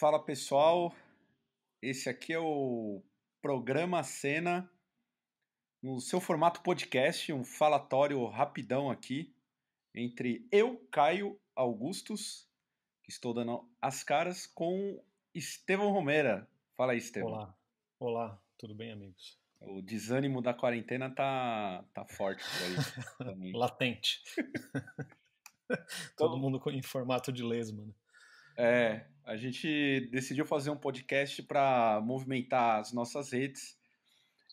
Fala pessoal, esse aqui é o programa Cena no seu formato podcast, um falatório rapidão aqui entre eu, Caio Augustus, que estou dando as caras, com Estevão Romera. Fala aí, Estevão. Olá, olá, tudo bem, amigos? O desânimo da quarentena tá, tá forte por aí. Latente. Todo mundo em formato de lesma, né? É, a gente decidiu fazer um podcast para movimentar as nossas redes,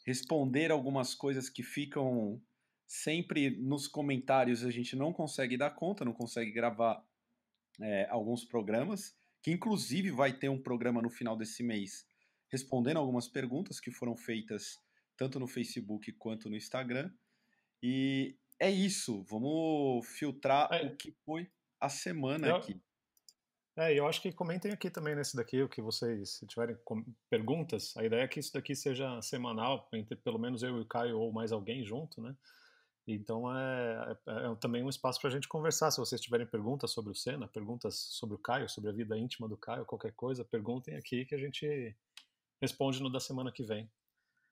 responder algumas coisas que ficam sempre nos comentários a gente não consegue dar conta, não consegue gravar é, alguns programas, que inclusive vai ter um programa no final desse mês respondendo algumas perguntas que foram feitas tanto no Facebook quanto no Instagram. E é isso, vamos filtrar é. o que foi a semana eu, aqui. É, eu acho que comentem aqui também nesse daqui o que vocês, se tiverem perguntas, a ideia é que isso daqui seja semanal, entre pelo menos eu e o Caio ou mais alguém junto, né? Então é, é, é também um espaço para a gente conversar. Se vocês tiverem perguntas sobre o Senna, perguntas sobre o Caio, sobre a vida íntima do Caio, qualquer coisa, perguntem aqui que a gente responde no da semana que vem.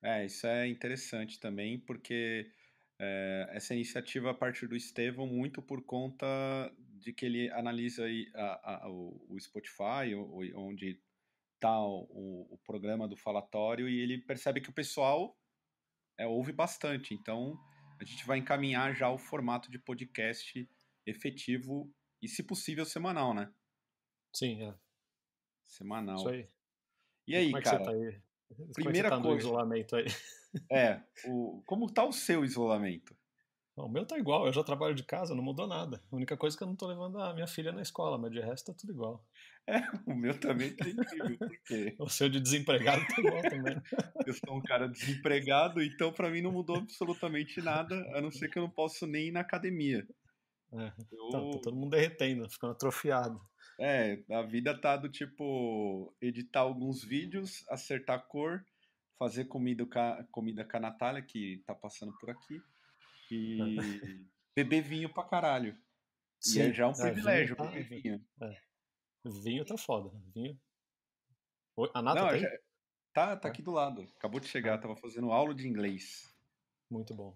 É, isso é interessante também, porque é, essa iniciativa a partir do Estevão muito por conta de que ele analisa aí a, a, o, o, Spotify, onde está o, o, programa do falatório, e ele percebe que o pessoal é, ouve bastante. Então, a gente vai encaminhar já o formato de podcast efetivo e, se possível, semanal, né? Sim, é. Semanal. Isso aí. E aí, Como é cara? Tá aí? Primeira Como é tá coisa. isolamento aí. É, o, como tá o seu isolamento? O meu tá igual, eu já trabalho de casa, não mudou nada. A única coisa é que eu não tô levando a minha filha na escola, mas de resto tá tudo igual. É, o meu também tá incrível, por quê? O seu de desempregado tá igual também. Eu sou um cara desempregado, então para mim não mudou absolutamente nada, a não ser que eu não posso nem ir na academia. É, eu... tá, tá todo mundo derretendo, ficando atrofiado. É, a vida tá do tipo editar alguns vídeos, acertar cor, fazer comida, comida com a Natália, que tá passando por aqui, e beber vinho pra caralho. Sim, e é já um é, privilégio vinho, beber vinho. É. Vinho tá foda. Vinho. A Nata Não, tem? Já... Tá, tá aqui do lado. Acabou de chegar, tava fazendo aula de inglês. Muito bom.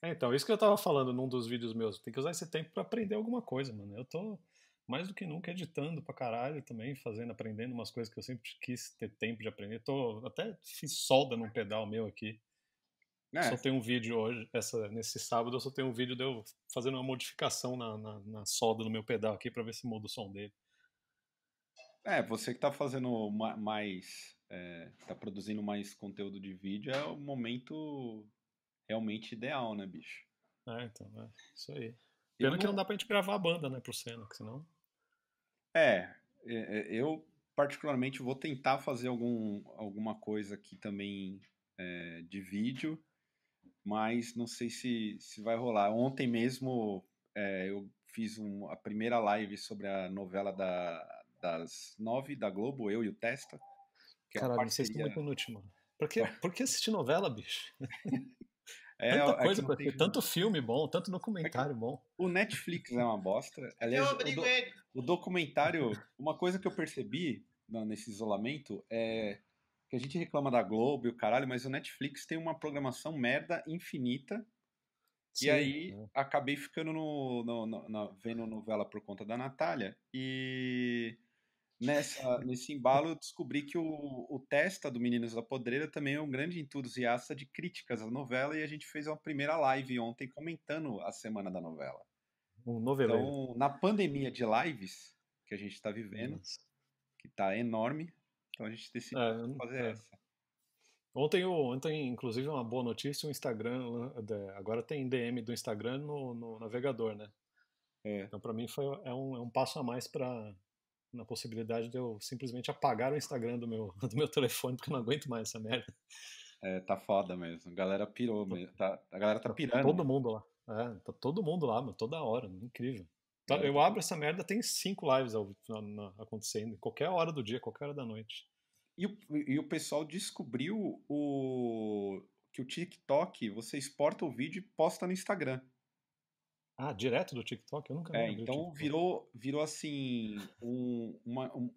É, então, isso que eu tava falando num dos vídeos meus. Tem que usar esse tempo para aprender alguma coisa, mano. Eu tô mais do que nunca editando pra caralho também, fazendo, aprendendo umas coisas que eu sempre quis ter tempo de aprender. Tô, até fiz solda num pedal meu aqui. É. Só tem um vídeo hoje, essa, nesse sábado, eu só tenho um vídeo de eu fazendo uma modificação na, na, na solda no meu pedal aqui para ver se muda o som dele. É, você que tá fazendo mais. É, tá produzindo mais conteúdo de vídeo é o momento realmente ideal, né, bicho? É, então, é isso aí. Pena eu que não dá pra gente gravar a banda, né, pro Senna, que senão. É, é, é, eu particularmente vou tentar fazer algum, alguma coisa aqui também é, de vídeo, mas não sei se, se vai rolar. Ontem mesmo é, eu fiz um, a primeira live sobre a novela da, das nove da Globo, eu e o Testa. Que Caralho, é vocês estão muito inútil, mano. Por que, por que assistir novela, bicho? É, Tanta coisa pra ter, tanto filme bom, tanto documentário é bom. O Netflix é uma bosta. Aliás, o, do, o, documentário, uma coisa que eu percebi nesse isolamento é que a gente reclama da Globo e o caralho, mas o Netflix tem uma programação merda infinita. Sim, e aí é. acabei ficando no, no, no, no, vendo novela por conta da Natália. E nessa, nesse embalo eu descobri que o, o Testa do Meninos da Podreira também é um grande entusiasta de críticas à novela e a gente fez uma primeira live ontem comentando a semana da novela. Um noveleiro. Então, na pandemia de lives que a gente está vivendo, Nossa. que está enorme, então a gente decidiu é, fazer é. essa. Ontem, ontem, inclusive, uma boa notícia, o Instagram, agora tem DM do Instagram no, no navegador, né? É. Então, para mim, foi, é, um, é um passo a mais para na possibilidade de eu simplesmente apagar o Instagram do meu, do meu telefone, porque eu não aguento mais essa merda. É, tá foda mesmo. A galera pirou mesmo. Tá, a galera tá, tá pirando. Todo mundo lá. É, tá todo mundo lá, mano, toda hora. Incrível. Tá, é, eu abro essa merda, tem cinco lives acontecendo, qualquer hora do dia, qualquer hora da noite. E o, e o pessoal descobriu o que o TikTok, você exporta o vídeo e posta no Instagram. Ah, direto do TikTok? Eu nunca é, então virou, virou assim um, uma, um,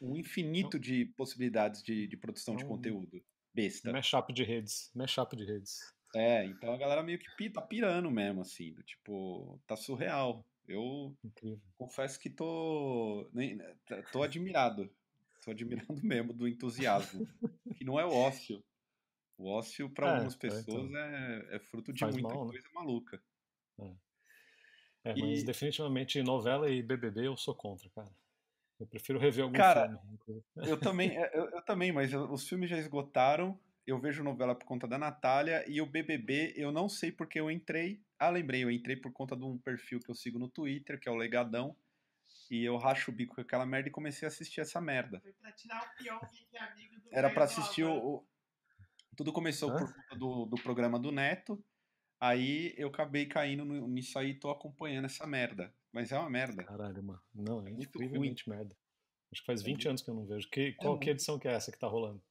um infinito de possibilidades de, de produção de conteúdo. Besta. Mashup de redes. Mashup de redes. É, então a galera meio que tá pirando mesmo, assim. Do, tipo, tá surreal. Eu Incrível. confesso que tô, nem, tô admirado. Tô admirando mesmo do entusiasmo. que não é o ócio. O ócio, para é, algumas é, pessoas, então, é, é, fruto de muita mal, né? coisa né? maluca. É, é e... mas definitivamente novela e BBB eu sou contra, cara. Eu prefiro rever algum cara, filme. Eu também, é, eu, eu, também, mas os filmes já esgotaram. Eu vejo novela por conta da Natália e o BBB eu não sei porque eu entrei. Ah, lembrei, eu entrei por conta de um perfil que eu sigo no Twitter, que é o Legadão. E eu racho o bico com aquela merda e comecei a assistir essa merda. Foi pra tirar o pior que é amigo do Era pra assistir o, tudo começou Hã? por conta do, do programa do Neto. Aí eu acabei caindo nisso aí e tô acompanhando essa merda. Mas é uma merda. Caralho, mano. Não, é, é incrivelmente merda. Acho que faz 20 é anos que eu não vejo. Que, qual é que edição que é essa que tá rolando?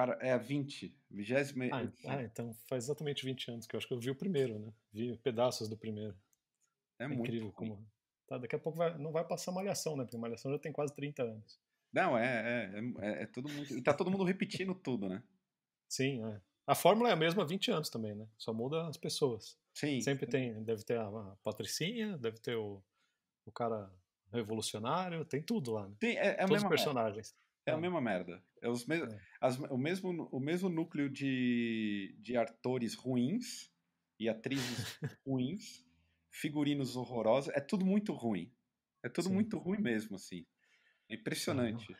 Cara, é a 20. 20 ah, ah, então faz exatamente 20 anos que eu acho que eu vi o primeiro, né? Vi pedaços do primeiro. É, é muito incrível ruim. como. Tá, daqui a pouco vai, não vai passar malhação, né? Porque malhação já tem quase 30 anos. Não, é, é, é, é, todo mundo. E tá todo mundo repetindo tudo, né? Sim, é. A fórmula é a mesma há 20 anos também, né? Só muda as pessoas. Sim. Sempre tem, deve ter a, Patricinha, deve ter o, o cara revolucionário, tem tudo lá, né? Sim, é, é Todos os personagens. É, a ah. mesma merda. É, os me é. As, o, mesmo, o mesmo núcleo de, de atores ruins e atrizes ruins, figurinos horrorosos, é tudo muito ruim. É tudo Sim. muito ruim mesmo, assim. É impressionante.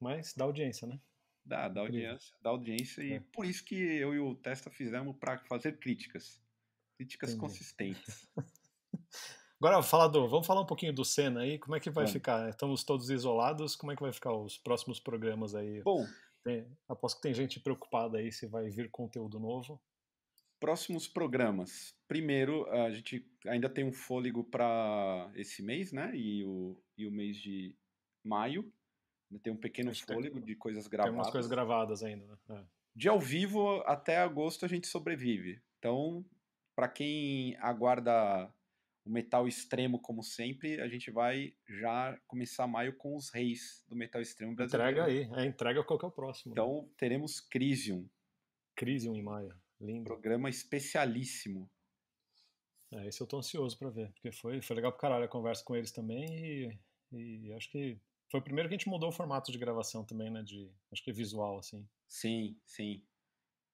Mas dá audiência, né? da, da audiência, da audiência e é. por isso que eu e o Testa fizemos para fazer críticas, críticas Entendi. consistentes. Agora falar do, vamos falar um pouquinho do Senna aí, como é que vai ficar? Estamos todos isolados, como é que vai ficar os próximos programas aí? Bom, tem, aposto que tem gente preocupada aí se vai vir conteúdo novo. Próximos programas. Primeiro, a gente ainda tem um fôlego para esse mês, né? E o, e o mês de maio. Tem um pequeno fôlego tem, de coisas gravadas. Tem umas coisas gravadas ainda, né? É. De ao vivo, até agosto a gente sobrevive. Então, para quem aguarda o metal extremo como sempre, a gente vai já começar maio com os reis do metal extremo brasileiro. Entrega aí, é, entrega qual que é o próximo. Então, teremos Crisium. Crisium em maio, lindo. Programa especialíssimo. É, esse eu tô ansioso para ver, porque foi, foi legal pro caralho a conversa com eles também e, e acho que foi o primeiro que a gente mudou o formato de gravação também, né? De, acho que visual, assim. Sim, sim.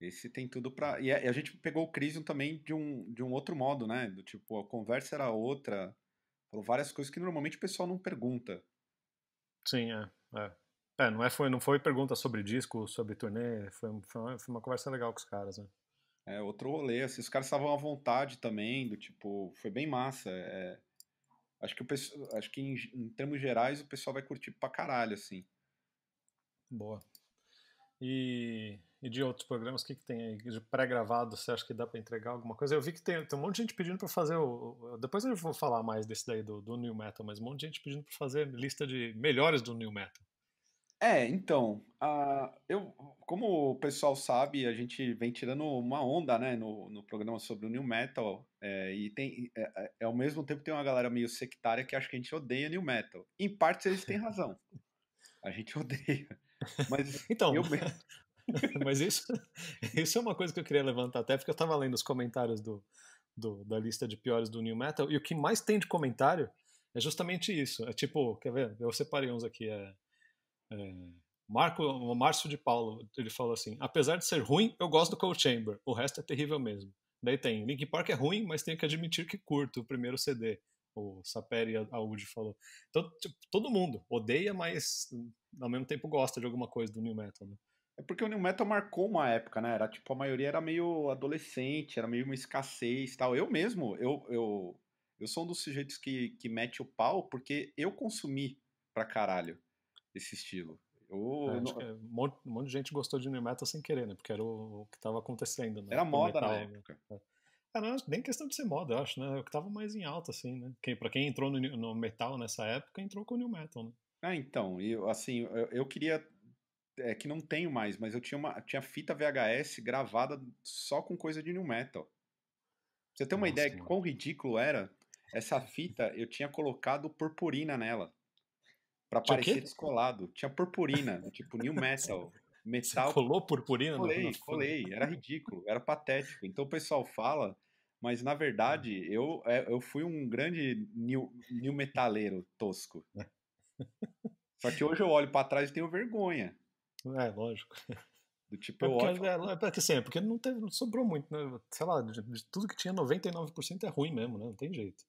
Esse tem tudo pra. E a, gente pegou o Crisium também de um, de um outro modo, né? Do tipo, a conversa era outra. Falou várias coisas que normalmente o pessoal não pergunta. Sim, é. É, é não, é, foi, não foi pergunta sobre disco, sobre turnê. Foi, foi, uma, foi uma conversa legal com os caras, né? É, outro rolê. Assim, os caras estavam à vontade também, do tipo, foi bem massa. É, Acho que, o pessoal, acho que em, em, termos gerais o pessoal vai curtir pra caralho, assim. Boa. E, e de outros programas, o que, que tem aí? De pré-gravado, você acha que dá para entregar alguma coisa? Eu vi que tem, tem um monte de gente pedindo para fazer o. Depois eu vou falar mais desse daí do, do New Metal, mas um monte de gente pedindo para fazer lista de melhores do New Metal. É, então, uh, eu, como o pessoal sabe, a gente vem tirando uma onda, né, no, no programa sobre o New Metal, é, e tem, é, é, é, ao mesmo tempo tem uma galera meio sectária que acha que a gente odeia New Metal. Em partes eles têm razão, a gente odeia, mas então, eu mesmo... mas isso, isso é uma coisa que eu queria levantar até, porque eu estava lendo os comentários do, do, da lista de piores do New Metal, e o que mais tem de comentário é justamente isso, é tipo, quer ver, eu separei uns aqui, é é, Marco, o Márcio de Paulo, ele falou assim: apesar de ser ruim, eu gosto do Cold Chamber, o resto é terrível mesmo. Daí tem Linkin Park é ruim, mas tenho que admitir que curto o primeiro CD. O Saperi Audi falou. Então, tipo, todo mundo odeia, mas ao mesmo tempo gosta de alguma coisa do New Metal, né? É porque o New Metal marcou uma época, né? Era tipo, a maioria era meio adolescente, era meio uma escassez tal. Eu mesmo, eu, eu, eu sou um dos sujeitos que, que mete o pau porque eu consumi pra caralho esse estilo. Eu, é, não... um, monte, um, monte, de gente gostou de New Metal sem querer, né? Porque era o, o que estava acontecendo. Né? Era moda metal, na época. Né? É. não, nem questão de ser moda, eu acho, né? É o que estava mais em alta, assim, né? Quem, pra quem entrou no, no, metal nessa época, entrou com o New Metal, né? Ah, então, eu, assim, eu, eu queria. É que não tenho mais, mas eu tinha, uma, tinha fita VHS gravada só com coisa de New Metal. Pra você ter uma Nossa, ideia de quão ridículo era, essa fita eu tinha colocado purpurina nela. Pra parecer descolado. Tinha purpurina, tipo new metal. Metal. Você colou purpurina? Colei, no... colei. Era ridículo, era patético. Então o pessoal fala, mas na verdade eu, é, eu fui um grande new, new metaleiro tosco. Só que hoje eu olho para trás e tenho vergonha. É, lógico. Do tipo, é porque, eu olho... é, porque, assim, é porque não, teve, não sobrou muito, né? Sei lá, de, de, tudo que tinha, 99% é ruim mesmo, né? Não tem jeito.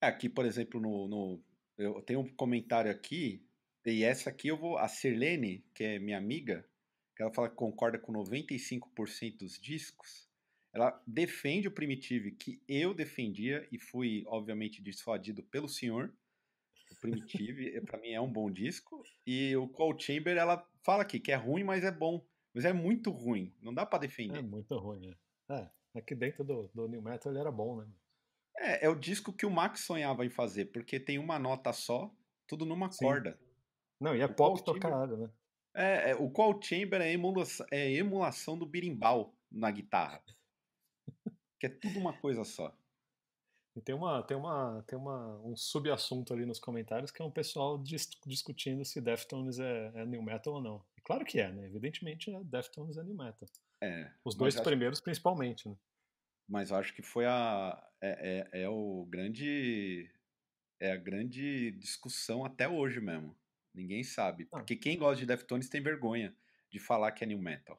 É, aqui, por exemplo, no, no, eu tenho um comentário aqui, e essa aqui eu vou. A Sirlene, que é minha amiga, que ela fala que concorda com 95% dos discos, ela defende o Primitive que eu defendia e fui, obviamente, dissuadido pelo senhor. Primitive, para mim, é um bom disco. E o Cold Chamber, ela fala aqui que é ruim, mas é bom. Mas é muito ruim. Não dá para defender. É muito ruim, né? É, aqui dentro do, do New Metal ele era bom, né? É, é o disco que o Max sonhava em fazer, porque tem uma nota só, tudo numa Sim. corda. Não, e é o pop tocado, né? É, é, o Qual Chamber é emulação, é emulação do birimbau na guitarra. que é tudo uma coisa só. E tem uma tem uma tem uma um subassunto ali nos comentários que é um pessoal dis discutindo se Deftones é, é new metal ou não. E claro que é, né? Evidentemente, é, Deftones é new metal. É. Os dois primeiros, principalmente, né? Mas eu acho que foi a é, é, é o grande é a grande discussão até hoje mesmo. Ninguém sabe, ah. porque quem gosta de Deftones tem vergonha de falar que é new metal.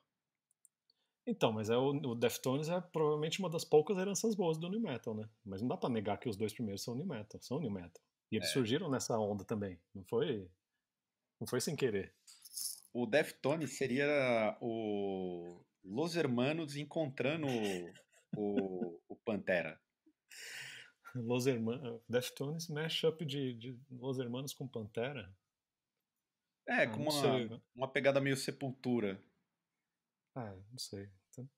Então, mas é o, o Deftones é provavelmente uma das poucas heranças boas do New Metal, né? Mas não dá para negar que os dois primeiros são New Metal, são New Metal. E eles é. surgiram nessa onda também, não foi não foi sem querer. O Deftones seria o Los Hermanos encontrando o, o Pantera. Los Hermanos, Deftones mashup de, de Los Hermanos com Pantera? É, ah, com uma, uma pegada meio sepultura. Ah, não sei.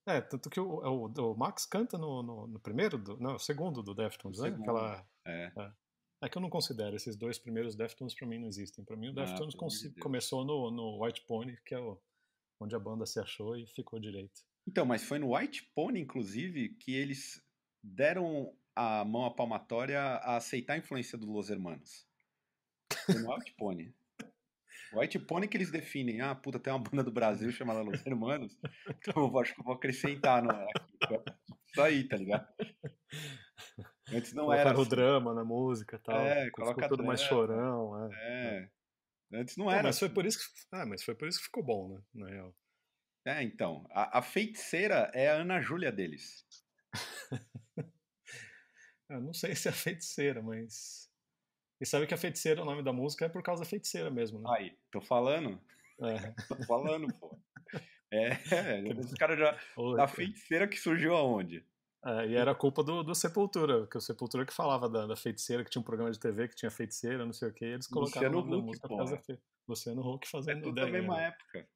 É, tanto que o, o, o Max canta no, no, no, primeiro, do, não, segundo do Deftones, né? Aquela, é. é. é. que eu não considero, esses dois primeiros Deftones pra mim não existem. Pra mim o Deftones ah, começou no, no White Pony, que é o, onde a banda se achou e ficou direito. Então, mas foi no White Pony, inclusive, que eles deram a mão à palmatória a aceitar a influência do Los Hermanos. Foi no White Pony. White Pony que eles definem, ah, puta, tem uma banda do Brasil chamada Los Hermanos, então eu acho que eu vou acrescentar no, aqui, isso aí, tá ligado? Antes não coloca era. assim. drama, na música e tal. É, coloca tudo mais chorão. É. é. Antes não era. mas, assim. foi por isso que, ah, mas foi por isso que ficou bom, né? Na real. É, então. A, a feiticeira é a Ana Júlia deles. eu não sei se é a feiticeira, mas. E sabe que a feiticeira, o nome da música, é por causa da feiticeira mesmo, né? Aí, tô falando. É. tô falando, pô. É, os caras já. A feiticeira que surgiu aonde? É, e era culpa do, do Sepultura, que o Sepultura que falava da, da, feiticeira, que tinha um programa de TV que tinha feiticeira, não sei o que, eles colocaram Luciano o nome Huck, da música por causa da fe... Luciano Huck fazendo é tudo ideia, da mesma né? época.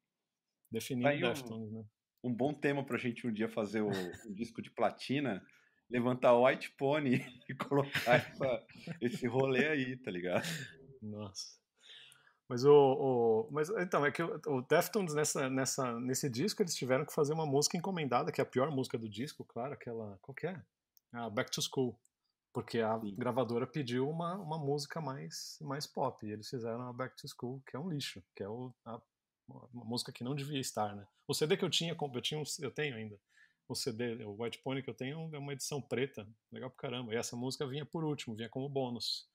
Definindo tá Deftones, um, né? Um bom tema pra gente um dia fazer o, o disco de platina levantar o White Pony e colocar essa, esse rolê aí, tá ligado? Nossa. Mas o, o, mas então é que o, o Deftones nessa, nessa nesse disco eles tiveram que fazer uma música encomendada, que é a pior música do disco, claro, aquela qual que é? A Back to School, porque a Sim. gravadora pediu uma, uma música mais mais pop e eles fizeram a Back to School, que é um lixo, que é o, a, uma música que não devia estar, né? O CD que eu tinha, eu tinha eu tenho ainda o CD, o White Pony que eu tenho é uma edição preta, legal pra caramba. E essa música vinha por último, vinha como bônus.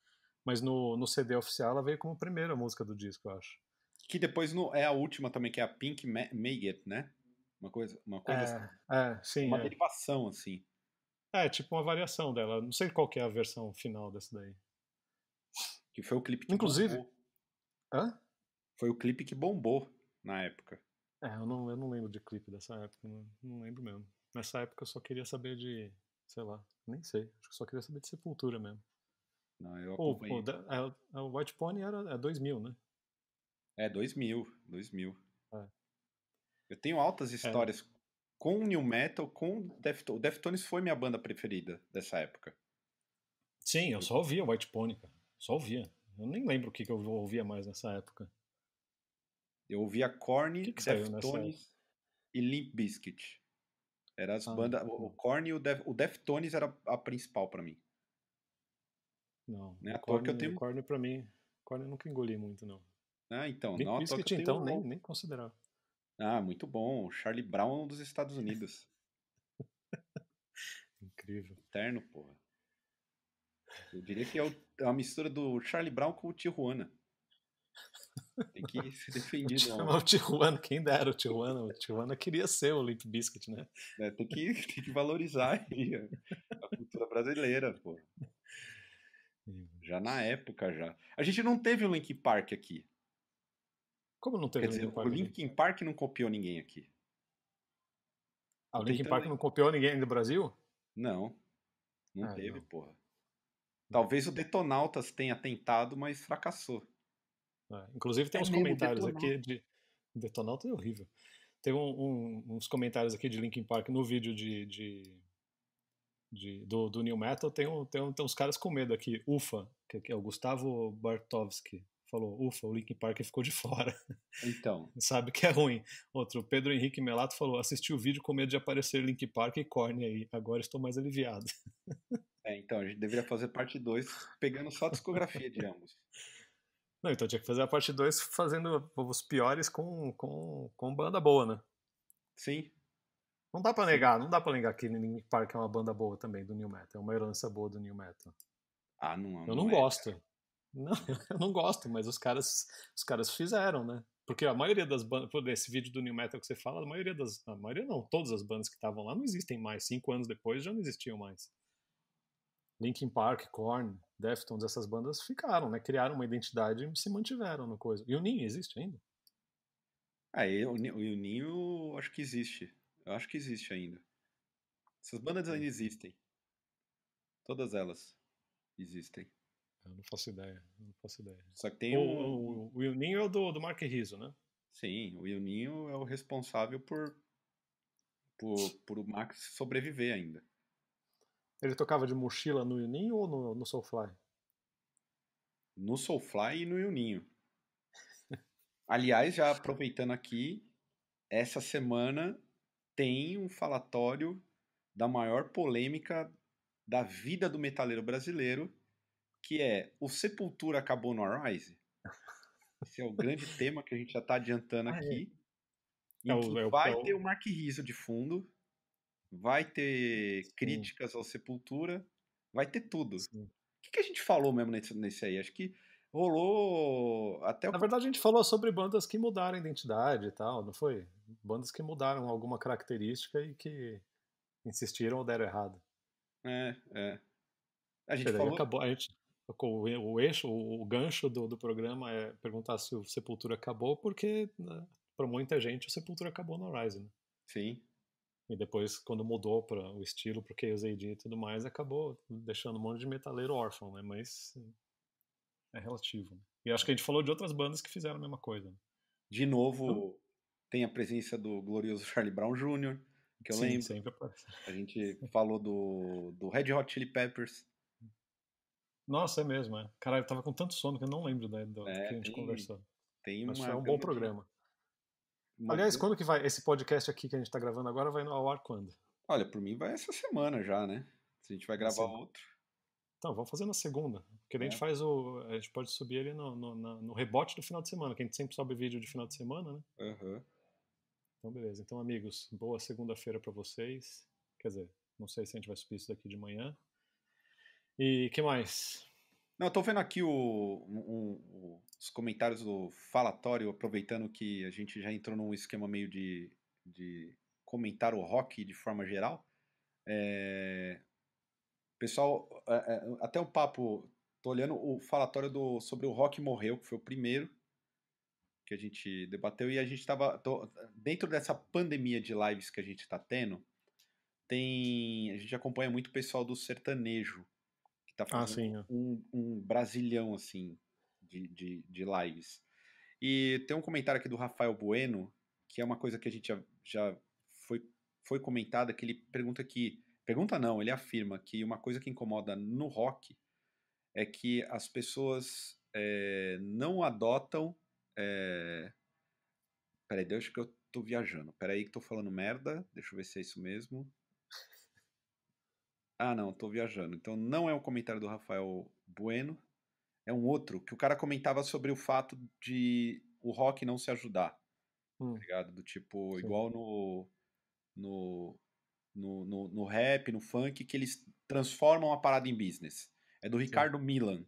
Mas no, no CD oficial ela veio como primeira música do disco, eu acho. Que depois no, é a última também, que é a Pink Maggot, né? Uma coisa, uma coisa é, assim. É, sim. Uma é. derivação, assim. É, tipo uma variação dela. Não sei qual que é a versão final dessa daí. Que foi o clipe que Inclusive. Bombou. Hã? Foi o clipe que bombou na época. É, eu não, eu não lembro de clipe dessa época, não, não lembro mesmo. Nessa época eu só queria saber de, sei lá, nem sei. Acho que só queria saber de Sepultura mesmo. Não, eu acompanhei. O, o, o White Pony era, é 2000, né? É, 2000, 2000. É. Eu tenho altas é. histórias é. com New Metal, com Deftones. O Deftones foi minha banda preferida dessa época. Sim, eu só ouvia White Pony, cara. Só ouvia. Eu nem lembro o que, que eu ouvia mais nessa época. Eu ouvia Korn, Deftones e Limp Bizkit. Era as ah, bandas. O Korn e o, Def, o Deftones era a principal para mim. Não. Né? O Korn, eu tenho... Korn pra mim. Korn eu nunca engoli muito, não. Ah, então. Limp Bizkit, então, um... nem, nem considerava. Ah, muito bom. Charlie Brown dos Estados Unidos. Incrível. Eterno, porra. Eu diria que é, é uma mistura do Charlie Brown com o Tijuana. Tem que ser defendido. o, o Tijuana, quem dera o Tijuana. O Tijuana queria ser o Limp Biscuit, né? É, tem, que, tem que valorizar aí a, a cultura brasileira, pô. Já na época, já. A gente não teve o Linkin Park aqui. Como não teve Quer dizer, Park? O Linkin Park não copiou ninguém aqui. Ah, o Linkin Park não copiou ninguém do Brasil? Não. Não ah, teve, não. porra. Talvez o Detonautas tenha tentado, mas fracassou. É, inclusive tem é uns comentários aqui de. Detonautas é horrível. Tem um, um, uns comentários aqui de Linkin Park no vídeo de, de, de do, do New Metal. Tem, um, tem, um, tem uns caras com medo aqui. Ufa, que, que é o Gustavo Bartovski falou, ufa, o Linkin Park ficou de fora. Então. Sabe que é ruim. Outro, Pedro Henrique Melato falou, assisti o vídeo com medo de aparecer Linkin Park e Korn aí, agora estou mais aliviado. É, então, a gente deveria fazer parte 2 pegando só a discografia de ambos. Não, então tinha que fazer a parte 2 fazendo os piores com, com, com banda boa, né? Sim. Não dá pra negar, não dá pra negar que Linkin Park é uma banda boa também do New Metal, é uma herança boa do New Metal. Ah, não, Eu não, não é, gosto. Não, eu não gosto, mas os caras, os caras fizeram, né? Porque a maioria das bandas, por esse vídeo do New Metal que você fala, a maioria das, a maioria não, todas as bandas que estavam lá não existem mais. Cinco anos depois já não existiam mais. Linkin Park, Korn, Deftones, essas bandas ficaram, né? Criaram uma identidade e se mantiveram no coisa. E o Ninho existe ainda? Ah, o, o Ninho acho que existe. Eu acho que existe ainda. Essas bandas ainda existem. Todas elas existem. Eu não faço ideia, não faço ideia. Só que tem o, o, o Will Ninho é o do, do Mark Rizzo, né? Sim, o Ninho é o responsável por, por, por o Max sobreviver ainda. Ele tocava de mochila no Juninho ou no, no Soulfly? No Soulfly e no Juninho. Aliás, já aproveitando aqui, essa semana tem um falatório da maior polêmica da vida do metaleiro brasileiro, que é o Sepultura acabou no Arise? Esse é o grande tema que a gente já está adiantando ah, é. aqui. É. E é o, vai é o... ter o Mark Rizzo de fundo, vai ter Sim. críticas ao Sepultura, vai ter tudo. Sim. O que, que, a gente falou mesmo nesse, nesse aí? Acho que rolou até o... Na verdade, a gente falou sobre bandas que mudaram a identidade e tal, não foi? Bandas que mudaram alguma característica e que insistiram ou deram errado. É, é. A gente falou... acabou, a gente, o, eixo, o, o gancho do, do programa é perguntar se o Sepultura acabou, porque né, para muita gente o Sepultura acabou no Horizon. Né? Sim. E depois, quando mudou para o estilo, para o KZD e tudo mais, acabou deixando um monte de metaleiro órfão, né? Mas é relativo. Né? E acho que a gente falou de outras bandas que fizeram a mesma coisa. Né? De novo, então, tem a presença do glorioso Charlie Brown Jr., que eu sim, lembro. Sempre aparece. A gente falou do, do Red Hot Chili Peppers. Nossa, é mesmo, é. Caralho, eu tava com tanto sono que eu não lembro da, do é, que a gente tem, conversou. Tem Mas foi um bom programa. Aliás, quando que vai esse podcast aqui que a gente tá gravando agora vai ao ar quando? Olha, por mim vai essa semana já, né? Se a gente vai gravar Sim. outro. Então, vamos fazer na segunda. Porque daí é. a gente faz o. A gente pode subir ele no, no, no, rebote do final de semana, que a gente sempre sobe vídeo de final de semana, né? Uhum. Então, beleza. Então, amigos, boa segunda-feira para vocês. Quer dizer, não sei se a gente vai subir isso daqui de manhã. E que mais? Não, tô vendo aqui o, o, os comentários do falatório, aproveitando que a gente já entrou num esquema meio de, de comentar o rock de forma geral. É, pessoal, é, é, até um papo, tô olhando o falatório do, sobre o rock morreu, que foi o primeiro que a gente debateu, e a gente estava dentro dessa pandemia de lives que a gente está tendo, tem a gente acompanha muito o pessoal do sertanejo tá ah, fazendo ah, um, um brasilhão, assim, de, de, de, lives. E tem um comentário aqui do Rafael Bueno, que é uma coisa que a gente já, já foi, foi comentada, que ele pergunta que... Pergunta não, ele afirma que uma coisa que incomoda no rock é que as pessoas é, não adotam... É... Peraí, deixa que eu tô viajando. Peraí que tô falando merda. Deixa eu ver se é isso mesmo. Ah, não, tô viajando. Então não é o comentário do Rafael Bueno. É um outro, que o cara comentava sobre o fato de o rock não se ajudar. Tá hum. Tá ligado? Do tipo, Sim. igual no, no, no, no, no, rap, no funk, que eles transformam a parada em business. É do Ricardo Sim. Milan,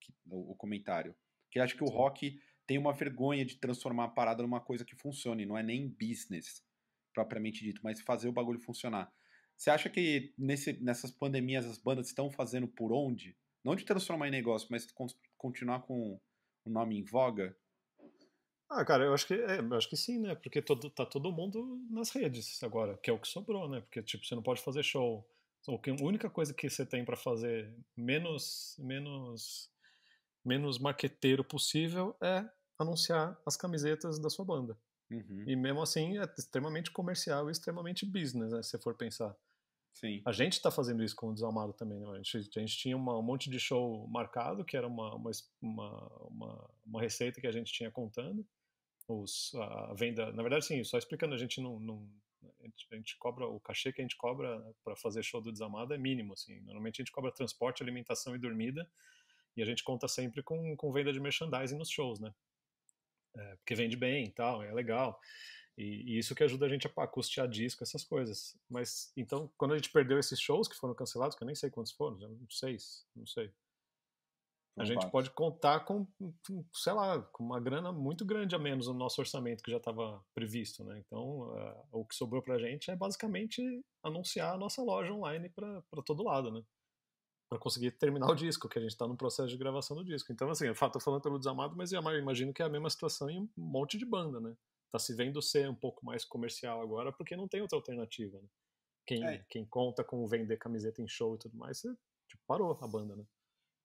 que, o, o, comentário. Que acha que o rock tem uma vergonha de transformar a parada numa coisa que funcione, não é nem business propriamente dito, mas fazer o bagulho funcionar. Você acha que nesse, nessas pandemias as bandas estão fazendo por onde? Não de transformar em negócio, mas continuar com o nome em voga? Ah, cara, eu acho que, é, eu acho que sim, né? Porque todo, tá todo mundo nas redes agora, que é o que sobrou, né? Porque, tipo, você não pode fazer show. A única coisa que você tem para fazer menos, menos, menos marqueteiro possível é anunciar as camisetas da sua banda. Uhum. E mesmo assim é extremamente comercial e extremamente business, né, se for pensar. Sim. A gente está fazendo isso com o Desalmado também, né? A gente, a gente tinha uma, um monte de show marcado, que era uma, uma, uma, uma, receita que a gente tinha contando. Os, a venda, na verdade, sim, só explicando, a gente não, não a, gente, a gente cobra, o cachê que a gente cobra para fazer show do Desalmado é mínimo, assim. Normalmente a gente cobra transporte, alimentação e dormida, e a gente conta sempre com, com venda de merchandising nos shows, né? é, porque vende bem e tal, é legal. E, e, isso que ajuda a gente a, custear disco, essas coisas. Mas, então, quando a gente perdeu esses shows que foram cancelados, que eu nem sei quantos foram, seis, não sei. A não gente bate. pode contar com, sei lá, com uma grana muito grande a menos no nosso orçamento que já estava previsto, né? Então, uh, o que sobrou pra gente é basicamente anunciar a nossa loja online para todo lado, né? para conseguir terminar o disco, que a gente está no processo de gravação do disco. Então, assim, eu tô falando pelo Desamado, mas eu imagino que é a mesma situação em um monte de banda, né? Tá se vendo ser um pouco mais comercial agora, porque não tem outra alternativa, né? Quem, é. quem conta com vender camiseta em show e tudo mais, tipo, parou a banda, né?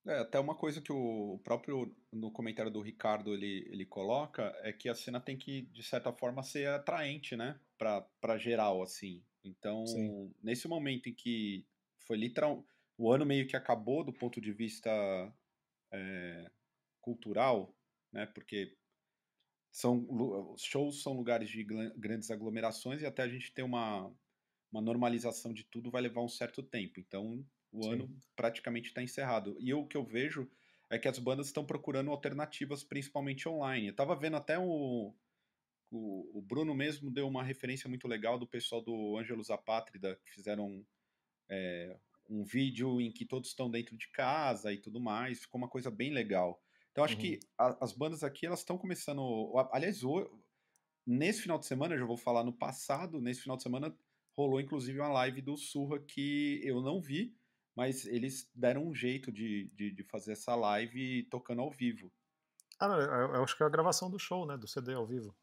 É, até uma coisa que o próprio, no comentário do Ricardo, ele, ele coloca, é que a cena tem que, de certa forma, ser atraente, né? Pra, pra geral, assim. Então, Sim. nesse momento em que foi literal o ano meio que acabou do ponto de vista é, cultural, né? Porque são shows são lugares de grandes aglomerações e até a gente ter uma, uma normalização de tudo vai levar um certo tempo. Então o Sim. ano praticamente está encerrado. E o que eu vejo é que as bandas estão procurando alternativas, principalmente online. Eu estava vendo até o, o, o, Bruno mesmo deu uma referência muito legal do pessoal do Ângelos Apátrida, que fizeram é, um vídeo em que todos estão dentro de casa e tudo mais, ficou uma coisa bem legal. Então acho uhum. que a, as bandas aqui elas estão começando, aliás, o, nesse final de semana, eu já vou falar no passado, nesse final de semana rolou inclusive uma live do Surra que eu não vi, mas eles deram um jeito de, de, de fazer essa live tocando ao vivo. Ah, não, eu, eu acho que é a gravação do show, né, do CD ao vivo.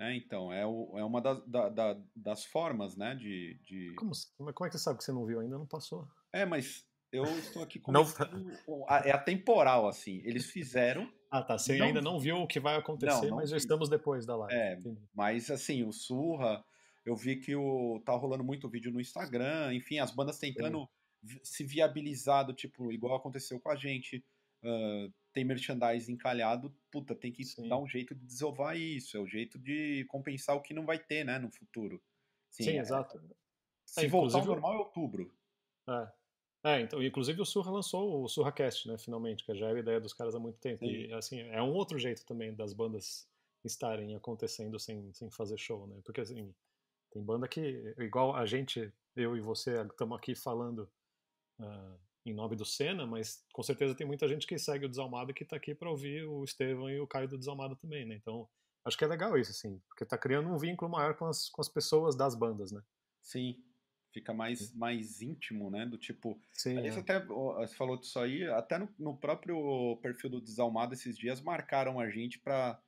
Né? Então, é, o, é uma das, da, da, das formas, né? De, de... Como, como é que você sabe que você não viu ainda? Não passou. É, mas eu estou aqui começando... Não... É atemporal, assim. Eles fizeram... Ah, tá. Você não... ainda não viu o que vai acontecer, não, mas já estamos depois da live. É, Entendi. mas assim, o Surra, eu vi que o, tá rolando muito vídeo no Instagram, enfim, as bandas tentando Sim. se viabilizar do tipo, igual aconteceu com a gente, uh, tem merchandising encalhado, puta, tem que Sim. dar um jeito de desovar isso, é o jeito de compensar o que não vai ter, né, no futuro. Sim, Sim é, exato. Se é, voltar ao normal é outubro. É. É, então, inclusive o Surra lançou o SurraCast, né, finalmente, que já era a ideia dos caras há muito tempo. Sim. E, assim, é um outro jeito também das bandas estarem acontecendo sem, sem fazer show, né? Porque, assim, tem banda que, igual a gente, eu e você, estamos aqui falando uh, em nome do Senna, mas com certeza tem muita gente que segue o Desalmado e que está aqui para ouvir o Estevão e o Caio do Desalmado também, né? Então, acho que é legal isso, assim, porque está criando um vínculo maior com as, com as pessoas das bandas, né? Sim, fica mais, mais íntimo, né? Do tipo. Sim. Aliás, é. até você falou disso aí, até no, no, próprio perfil do Desalmado esses dias marcaram a gente para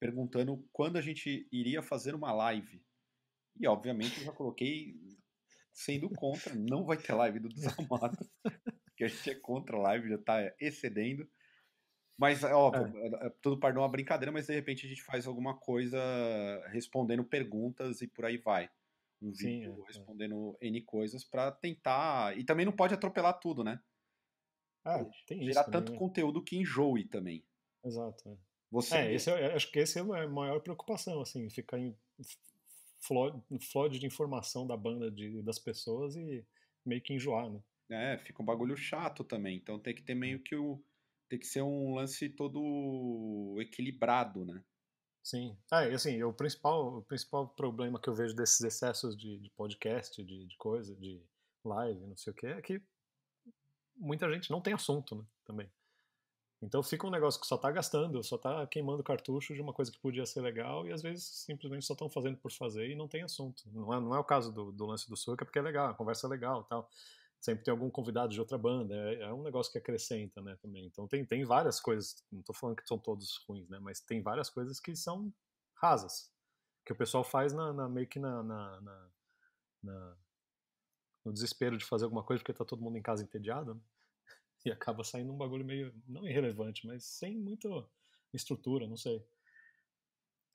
perguntando quando a gente iria fazer uma live. E obviamente eu já coloquei sendo contra, não vai ter live do Desalmado, que a gente é contra a live, já está excedendo. Mas, é óbvio, é. é tudo para uma brincadeira, mas de repente a gente faz alguma coisa respondendo perguntas e por aí vai. Um Sim, vídeo é, é. respondendo N coisas para tentar. E também não pode atropelar tudo, né? Ah, tem Gerar tanto também, né? conteúdo que enjoe também. Exato. É. Você é, esse é, acho que esse é a maior preocupação, assim, ficar em flood, de informação da banda de, das pessoas e meio que enjoar, né? É, fica um bagulho chato também. Então tem que ter meio é. que o. Tem que ser um lance todo equilibrado, né? Sim. Ah, e assim, o principal, o principal problema que eu vejo desses excessos de, de podcast, de, de coisa, de live, não sei o que, é que muita gente não tem assunto, né? Também. Então fica um negócio que só tá gastando, só tá queimando cartucho de uma coisa que podia ser legal e às vezes simplesmente só estão fazendo por fazer e não tem assunto. Não é, não é o caso do, do lance do Soca, porque é legal, a conversa é legal tal. Sempre tem algum convidado de outra banda, é, é, um negócio que acrescenta, né, também. Então tem, tem várias coisas, não tô falando que são todos ruins, né, mas tem várias coisas que são rasas, que o pessoal faz na, na meio que na, na, na, no desespero de fazer alguma coisa porque tá todo mundo em casa entediado, né? e acaba saindo um bagulho meio, não irrelevante, mas sem muita estrutura, não sei.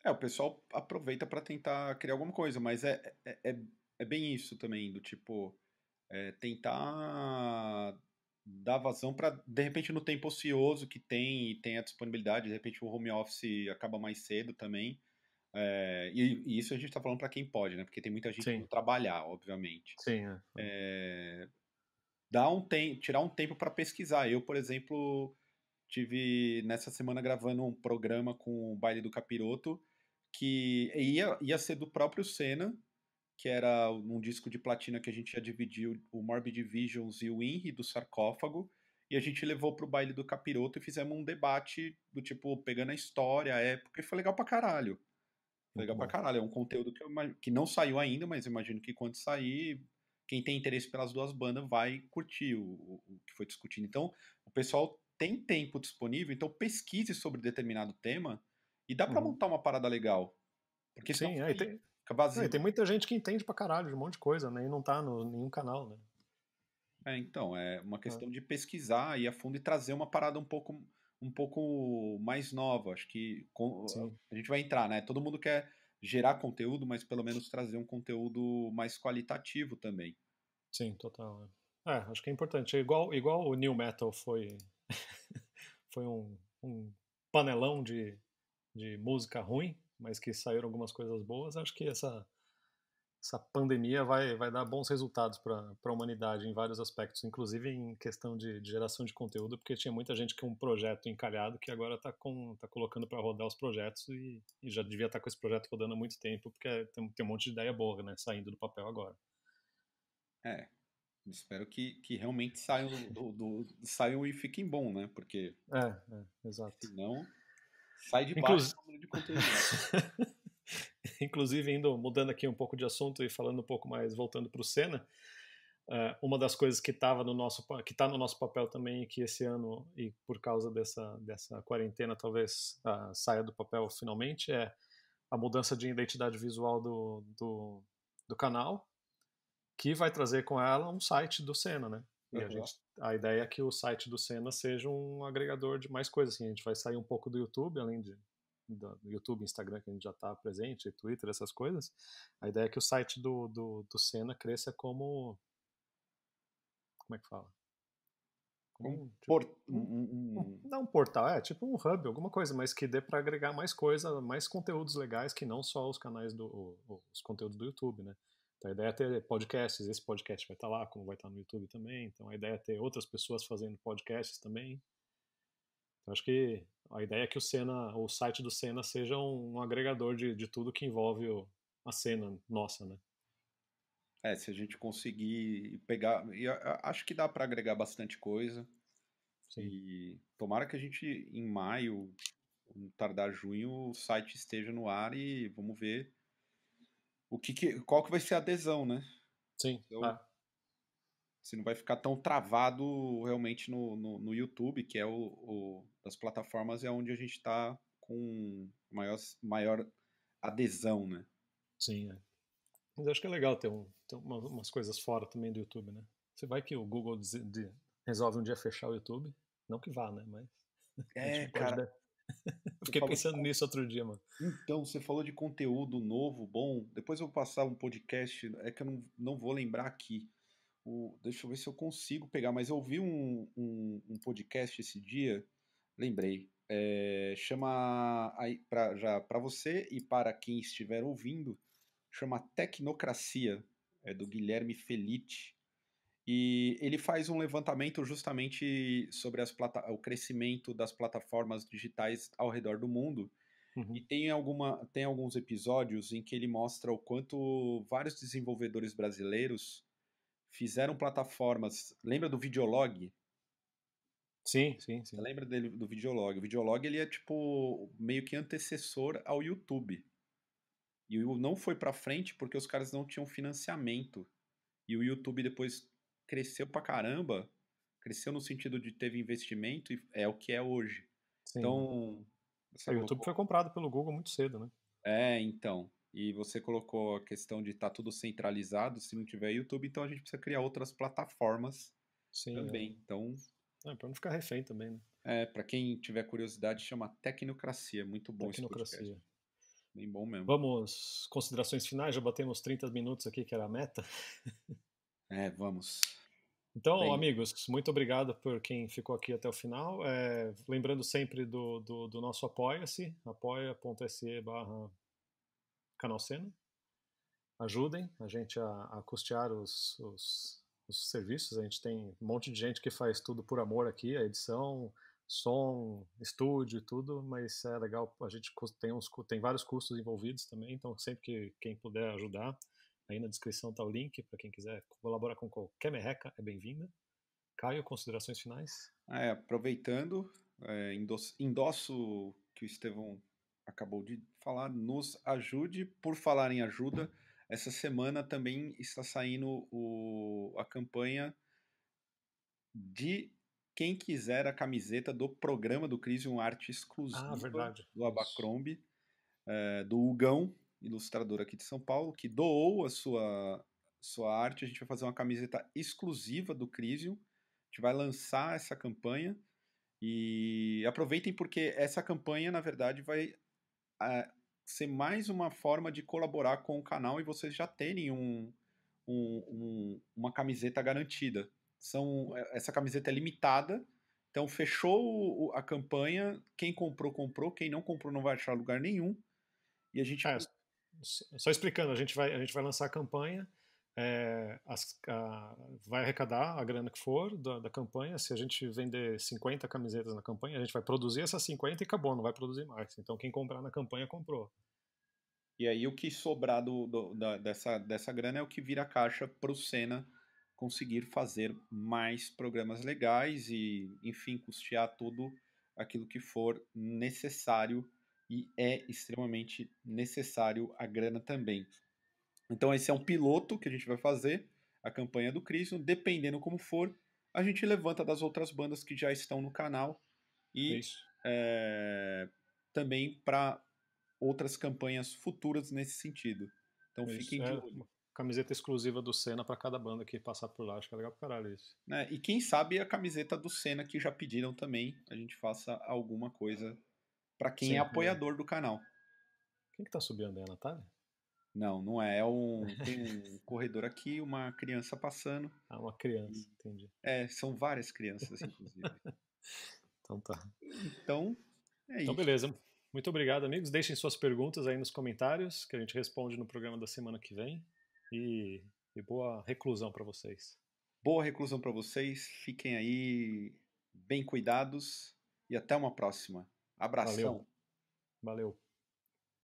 É, o pessoal aproveita para tentar criar alguma coisa, mas é, é, é, é bem isso também, do tipo, é, tentar dar vazão para, de repente, no tempo ocioso que tem e tem a disponibilidade, de repente o home office acaba mais cedo também. É, e, e, isso a gente está falando para quem pode, né? Porque tem muita gente Sim. que trabalhar, obviamente. Sim. É. é dar um tempo, tirar um tempo para pesquisar. Eu, por exemplo, tive nessa semana gravando um programa com o Baile do Capiroto que ia, ia ser do próprio Senna, que era um disco de platina que a gente já dividiu o Morbid Visions e o Inri do Sarcófago, e a gente levou pro Baile do Capiroto e fizemos um debate do tipo, pegando a história, a época, e foi legal pra caralho. Foi legal pra caralho. É um conteúdo que, eu, que não saiu ainda, mas imagino que quando sair, quem tem interesse pelas duas bandas vai curtir o, o, o que foi discutido. Então, o pessoal tem tempo disponível, então pesquise sobre determinado tema e dá para uhum. montar uma parada legal. Porque Sim, aí tem, vazio. É, tem muita gente que entende pra caralho de um monte de coisa, né? E não tá no nenhum canal, né? É, então, é uma questão é. de pesquisar e a fundo e trazer uma parada um pouco um pouco mais nova. Acho que com, a gente vai entrar, né? Todo mundo quer gerar conteúdo, mas pelo menos trazer um conteúdo mais qualitativo também. Sim, total. É, é acho que é importante. É igual, igual o New Metal foi, foi um, um panelão de, de música ruim, mas que saíram algumas coisas boas. Acho que essa essa pandemia vai, vai dar bons resultados para a humanidade em vários aspectos, inclusive em questão de, de, geração de conteúdo, porque tinha muita gente com um projeto encalhado que agora está tá colocando para rodar os projetos e, e já devia estar tá com esse projeto rodando há muito tempo, porque tem, tem um monte de ideia boa né, saindo do papel agora. É, espero que, que realmente saiam, do, do, saiam e fiquem bom, né? Porque. É, é exato. Senão, sai de baixo de conteúdo. inclusive indo mudando aqui um pouco de assunto e falando um pouco mais voltando para o Senna, uh, uma das coisas que estava no nosso que está no nosso papel também e que esse ano e por causa dessa dessa quarentena talvez uh, saia do papel finalmente é a mudança de identidade visual do, do, do canal que vai trazer com ela um site do Senna, né? E uhum. a, gente, a ideia é que o site do Senna seja um agregador de mais coisas. Assim, a gente vai sair um pouco do YouTube, além de do YouTube, Instagram, que a gente já está presente, Twitter, essas coisas, a ideia é que o site do, do, do Senna cresça como. Como é que fala? Como, um, tipo, port... um, um, não um portal, é tipo um hub, alguma coisa, mas que dê para agregar mais coisa, mais conteúdos legais que não só os canais do. os conteúdos do YouTube, né? Então a ideia é ter podcasts, esse podcast vai estar tá lá, como vai estar tá no YouTube também. Então a ideia é ter outras pessoas fazendo podcasts também. Então acho que a ideia é que o Senna, o site do Senna seja um, um agregador de, de tudo que envolve o, a cena nossa, né? É, se a gente conseguir pegar, e acho que dá para agregar bastante coisa. Sim. E tomara que a gente em maio, tardar junho, o site esteja no ar e vamos ver o que, que qual que vai ser a adesão, né? Sim. Então, ah se não vai ficar tão travado realmente no, no, no YouTube, que é o, o, das plataformas, é onde a gente está com maior, maior adesão, né? Sim, é. Mas acho que é legal ter, um, ter uma, umas coisas fora também do YouTube, né? Você vai que o Google de, de, resolve um dia fechar o YouTube, não que vá, né? Mas é, cara. Fiquei pensando de... nisso outro dia, mano. Então, você falou de conteúdo novo, bom. Depois eu vou passar um podcast, é que eu não, não vou lembrar aqui. O, deixa eu ver se eu consigo pegar, mas eu ouvi um, um, um podcast esse dia, lembrei. É, chama para já para você e para quem estiver ouvindo, chama Tecnocracia, é do Guilherme Felite. E ele faz um levantamento justamente sobre as o crescimento das plataformas digitais ao redor do mundo. Uhum. E tem, alguma, tem alguns episódios em que ele mostra o quanto vários desenvolvedores brasileiros fizeram plataformas. Lembra do Videolog? Sim, sim, sim. Você lembra dele, do Videolog? O Videolog ele é tipo meio que antecessor ao YouTube. E o não foi para frente porque os caras não tinham financiamento. E o YouTube depois cresceu pra caramba. Cresceu no sentido de teve investimento e é o que é hoje. Sim. Então. É, o YouTube foi comprado pelo Google muito cedo, né? É, então. E você colocou a questão de estar tá tudo centralizado. Se não tiver YouTube, então a gente precisa criar outras plataformas Sim, também. É. Então. É, para não ficar refém também, né? É, para quem tiver curiosidade, chama Tecnocracia. Muito bom Tecnocracia. Bem bom mesmo. Vamos, considerações finais, já batemos 30 minutos aqui, que era a meta. É, vamos. Então, Bem... amigos, muito obrigado por quem ficou aqui até o final. É, lembrando sempre do, do, do nosso apoia-se, apoia.se barra canal Sena. Ajudem a gente a, a custear os, os, os, serviços. A gente tem um monte de gente que faz tudo por amor aqui, a edição, som, estúdio e tudo, mas é legal, a gente tem, uns, tem vários custos envolvidos também, então sempre que quem puder ajudar, aí na descrição está o link para quem quiser colaborar com qualquer merreca, é bem-vinda. Caio, considerações finais? É, aproveitando, é, endosso, endosso que o Estevão acabou de falar, nos ajude. Por falar em ajuda, essa semana também está saindo o, a campanha de quem quiser a camiseta do programa do Crisium Arte exclusiva ah, do Abercrombie, é, do Hugão, ilustrador aqui de São Paulo, que doou a sua, sua arte. A gente vai fazer uma camiseta exclusiva do Crisium. A gente vai lançar essa campanha. E aproveitem porque essa campanha, na verdade, vai uh, ser mais uma forma de colaborar com o canal e vocês já terem um, um, um, uma camiseta garantida. São, é, essa camiseta é limitada, então fechou a campanha, quem comprou, comprou, quem não comprou não vai achar lugar nenhum. E a gente. É, só explicando, a gente vai, a gente vai lançar a campanha, é, as, a, vai arrecadar a grana que for da, da, campanha. Se a gente vender 50 camisetas na campanha, a gente vai produzir essas 50 e acabou, não vai produzir mais. Então quem comprar na campanha comprou. E aí o que sobrar do, do, da, dessa, dessa grana é o que vira caixa para o Senna conseguir fazer mais programas legais e, enfim, custear tudo aquilo que for necessário e é extremamente necessário a grana também. Então esse é um piloto que a gente vai fazer, a campanha do Crisium, dependendo como for, a gente levanta das outras bandas que já estão no canal e é, também para outras campanhas futuras nesse sentido. Então Isso, fiquem de é. olho camiseta exclusiva do Senna para cada banda que passar por lá. Acho que é legal pra caralho isso. É, e quem sabe a camiseta do Senna que já pediram também, a gente faça alguma coisa para quem Sim, é apoiador é. do canal. Quem que tá subindo aí, a Natália? Não, não é. É um, tem um corredor aqui, uma criança passando. Ah, uma criança, entendi. É, são várias crianças, inclusive. então tá. Então, é então, isso. Então, beleza. Muito obrigado, amigos. Deixem suas perguntas aí nos comentários, que a gente responde no programa da semana que vem. E, e boa reclusão para vocês. Boa reclusão para vocês. Fiquem aí bem cuidados e até uma próxima. Abração. Valeu. Valeu.